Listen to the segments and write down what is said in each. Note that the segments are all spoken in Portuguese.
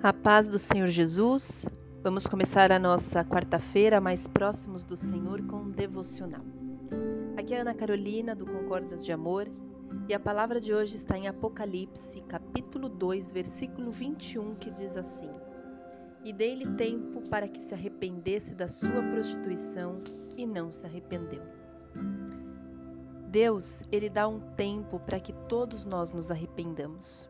A paz do Senhor Jesus. Vamos começar a nossa quarta-feira mais próximos do Senhor com um devocional. Aqui é Ana Carolina do Concordas de Amor e a palavra de hoje está em Apocalipse, capítulo 2, versículo 21, que diz assim: E dei-lhe tempo para que se arrependesse da sua prostituição e não se arrependeu. Deus, ele dá um tempo para que todos nós nos arrependamos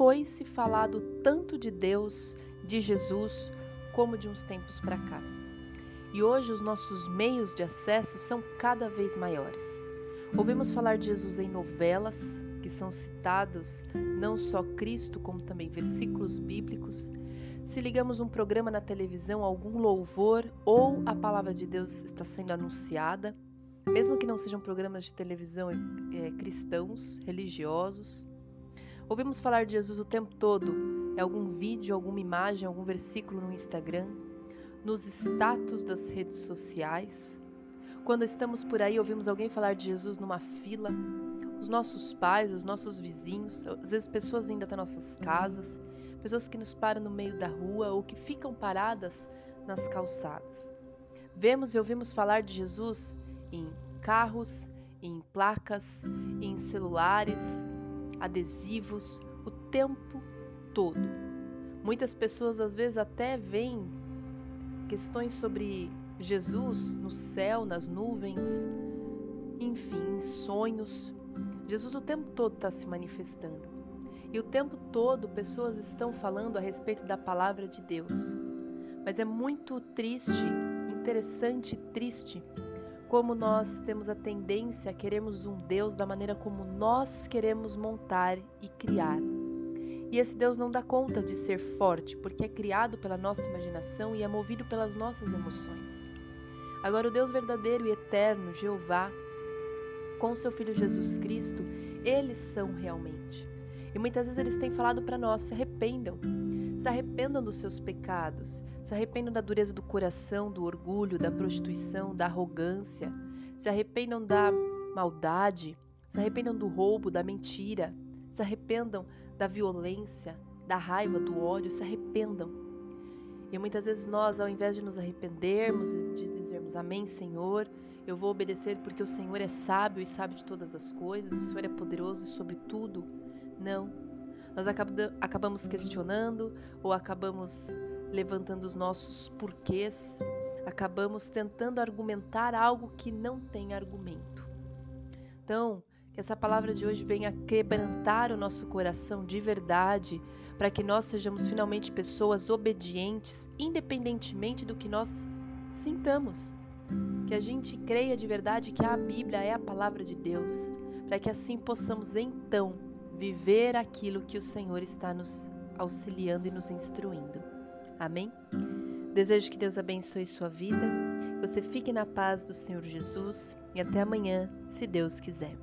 nunca foi se falado tanto de Deus, de Jesus, como de uns tempos para cá. E hoje os nossos meios de acesso são cada vez maiores. Ouvimos falar de Jesus em novelas, que são citados não só Cristo, como também versículos bíblicos. Se ligamos um programa na televisão, algum louvor ou a palavra de Deus está sendo anunciada, mesmo que não sejam programas de televisão é, cristãos, religiosos. Ouvimos falar de Jesus o tempo todo. É algum vídeo, alguma imagem, algum versículo no Instagram, nos status das redes sociais. Quando estamos por aí, ouvimos alguém falar de Jesus numa fila. Os nossos pais, os nossos vizinhos, às vezes pessoas ainda das nossas casas, pessoas que nos param no meio da rua ou que ficam paradas nas calçadas. Vemos e ouvimos falar de Jesus em carros, em placas, em celulares, adesivos o tempo todo. Muitas pessoas às vezes até veem questões sobre Jesus no céu, nas nuvens, enfim, em sonhos. Jesus o tempo todo está se manifestando. E o tempo todo pessoas estão falando a respeito da palavra de Deus. Mas é muito triste, interessante e triste como nós temos a tendência a queremos um Deus da maneira como nós queremos montar e criar. E esse Deus não dá conta de ser forte, porque é criado pela nossa imaginação e é movido pelas nossas emoções. Agora, o Deus verdadeiro e eterno, Jeová, com seu Filho Jesus Cristo, eles são realmente. E muitas vezes eles têm falado para nós: se arrependam, se arrependam dos seus pecados, se arrependam da dureza do coração, do orgulho, da prostituição, da arrogância, se arrependam da maldade, se arrependam do roubo, da mentira, se arrependam da violência, da raiva, do ódio, se arrependam. E muitas vezes nós, ao invés de nos arrependermos e de dizermos Amém, Senhor, eu vou obedecer porque o Senhor é sábio e sabe de todas as coisas, o Senhor é poderoso sobre tudo. Não nós acabamos questionando ou acabamos levantando os nossos porquês, acabamos tentando argumentar algo que não tem argumento. Então, que essa palavra de hoje venha quebrantar o nosso coração de verdade, para que nós sejamos finalmente pessoas obedientes, independentemente do que nós sintamos. Que a gente creia de verdade que a Bíblia é a palavra de Deus, para que assim possamos então viver aquilo que o Senhor está nos auxiliando e nos instruindo. Amém? Desejo que Deus abençoe sua vida, você fique na paz do Senhor Jesus e até amanhã, se Deus quiser.